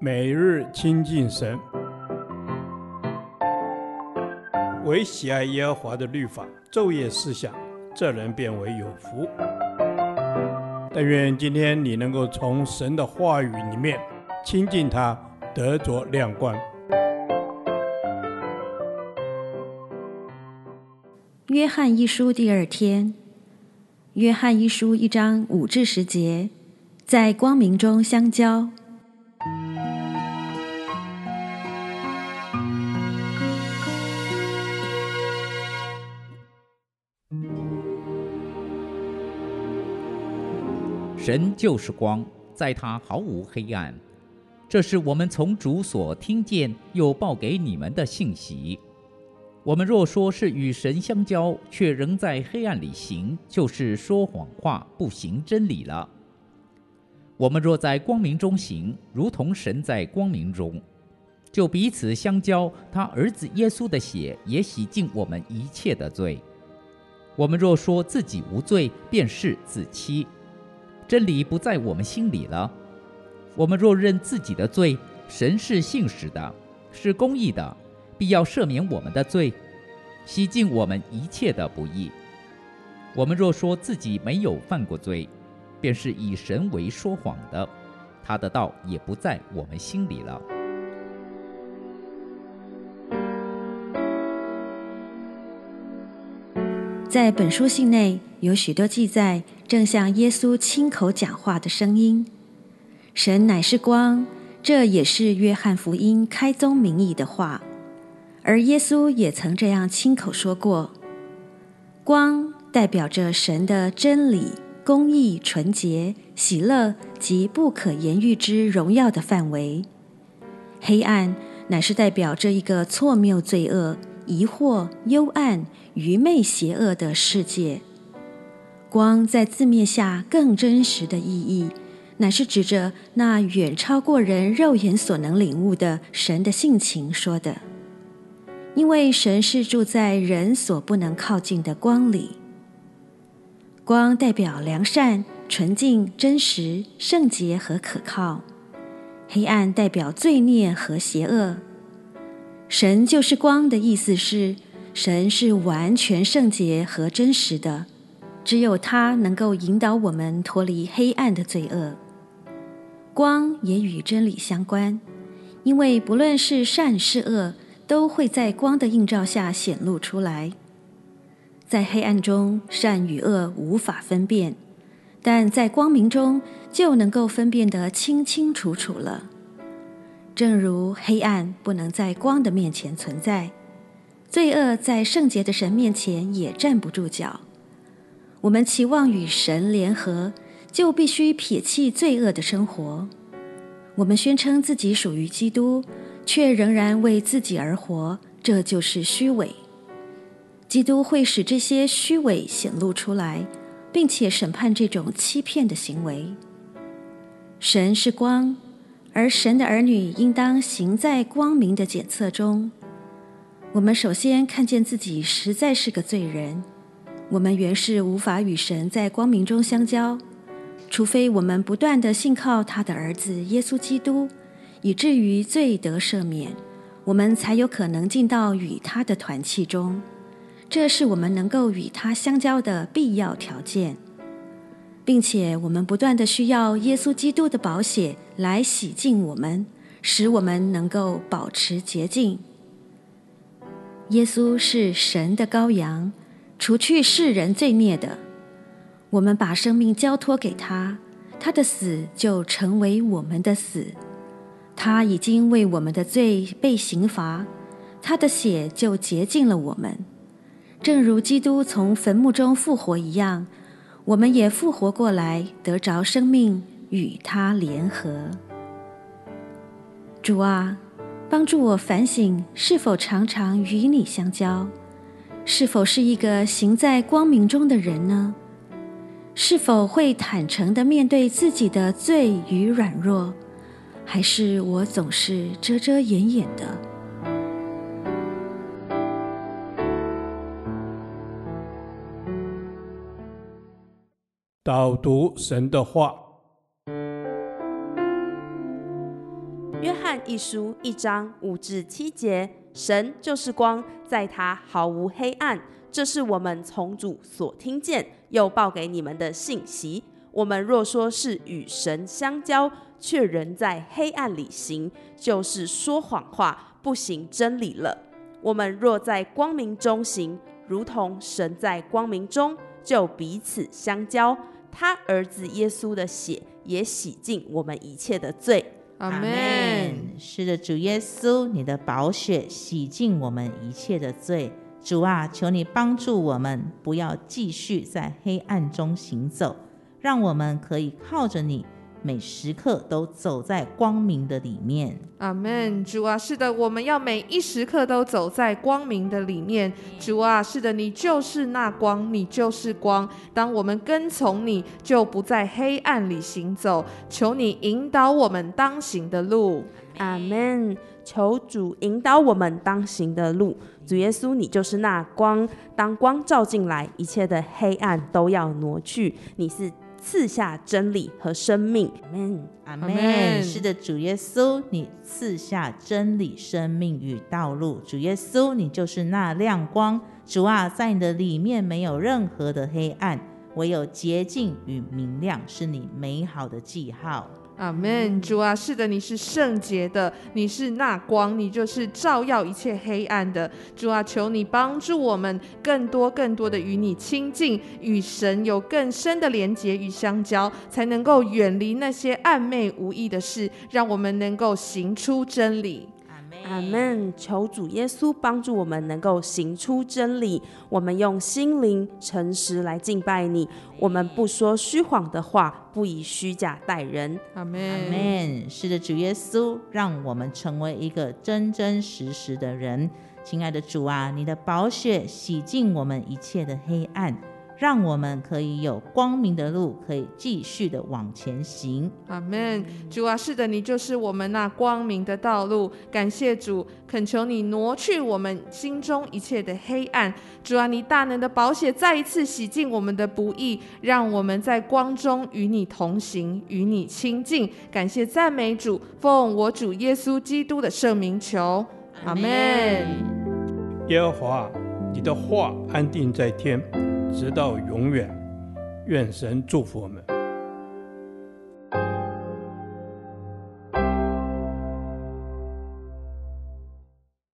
每日亲近神，唯喜爱耶和华的律法，昼夜思想，这人便为有福。但愿今天你能够从神的话语里面亲近他，得着亮光。约翰一书第二天，约翰一书一章五至十节，在光明中相交。神就是光，在他毫无黑暗。这是我们从主所听见又报给你们的信息。我们若说是与神相交，却仍在黑暗里行，就是说谎话，不行真理了。我们若在光明中行，如同神在光明中，就彼此相交。他儿子耶稣的血也洗净我们一切的罪。我们若说自己无罪，便是自欺，真理不在我们心里了。我们若认自己的罪，神是信实的，是公义的。必要赦免我们的罪，洗净我们一切的不义。我们若说自己没有犯过罪，便是以神为说谎的，他的道也不在我们心里了。在本书信内有许多记载，正像耶稣亲口讲话的声音。神乃是光，这也是约翰福音开宗明义的话。而耶稣也曾这样亲口说过：“光代表着神的真理、公义、纯洁、喜乐及不可言喻之荣耀的范围；黑暗乃是代表这一个错谬、罪恶、疑惑、幽暗、愚昧、邪恶的世界。光在字面下更真实的意义，乃是指着那远超过人肉眼所能领悟的神的性情说的。”因为神是住在人所不能靠近的光里，光代表良善、纯净、真实、圣洁和可靠；黑暗代表罪孽和邪恶。神就是光的意思是，神是完全圣洁和真实的，只有他能够引导我们脱离黑暗的罪恶。光也与真理相关，因为不论是善是恶，都会在光的映照下显露出来。在黑暗中，善与恶无法分辨，但在光明中就能够分辨得清清楚楚了。正如黑暗不能在光的面前存在，罪恶在圣洁的神面前也站不住脚。我们期望与神联合，就必须撇弃罪恶的生活。我们宣称自己属于基督。却仍然为自己而活，这就是虚伪。基督会使这些虚伪显露出来，并且审判这种欺骗的行为。神是光，而神的儿女应当行在光明的检测中。我们首先看见自己实在是个罪人，我们原是无法与神在光明中相交，除非我们不断地信靠他的儿子耶稣基督。以至于罪得赦免，我们才有可能进到与他的团契中。这是我们能够与他相交的必要条件，并且我们不断的需要耶稣基督的宝血来洗净我们，使我们能够保持洁净。耶稣是神的羔羊，除去世人罪孽的。我们把生命交托给他，他的死就成为我们的死。他已经为我们的罪被刑罚，他的血就洁净了我们，正如基督从坟墓中复活一样，我们也复活过来，得着生命，与他联合。主啊，帮助我反省，是否常常与你相交？是否是一个行在光明中的人呢？是否会坦诚地面对自己的罪与软弱？还是我总是遮遮掩掩的。导读神的话，约翰一书一章五至七节，神就是光，在他毫无黑暗。这是我们从主所听见又报给你们的信息。我们若说是与神相交，却仍在黑暗里行，就是说谎话，不行真理了。我们若在光明中行，如同神在光明中，就彼此相交。他儿子耶稣的血也洗净我们一切的罪。阿门。是的，主耶稣，你的宝血洗净我们一切的罪。主啊，求你帮助我们，不要继续在黑暗中行走，让我们可以靠着你，每时刻都走在光明的里面。阿门。主啊，是的，我们要每一时刻都走在光明的里面。主啊，是的，你就是那光，你就是光。当我们跟从你，就不在黑暗里行走。求你引导我们当行的路。阿门。求主引导我们当行的路。主耶稣，你就是那光，当光照进来，一切的黑暗都要挪去。你是赐下真理和生命。阿门，阿门。是的，主耶稣，你赐下真理、生命与道路。主耶稣，你就是那亮光。主啊，在你的里面没有任何的黑暗，唯有洁净与明亮，是你美好的记号。阿门，主啊，是的，你是圣洁的，你是那光，你就是照耀一切黑暗的。主啊，求你帮助我们更多更多的与你亲近，与神有更深的连结与相交，才能够远离那些暧昧无益的事，让我们能够行出真理。阿门！求主耶稣帮助我们能够行出真理，我们用心灵诚实来敬拜你。我们不说虚谎的话，不以虚假待人。阿门！阿门！是的，主耶稣，让我们成为一个真真实实的人。亲爱的主啊，你的宝血洗净我们一切的黑暗。让我们可以有光明的路，可以继续的往前行。阿门。主啊，是的，你就是我们那光明的道路。感谢主，恳求你挪去我们心中一切的黑暗。主啊，你大能的宝血再一次洗净我们的不义，让我们在光中与你同行，与你亲近。感谢赞美主，奉我主耶稣基督的圣名求。阿门。耶和华，你的话安定在天。直到永远，愿神祝福我们。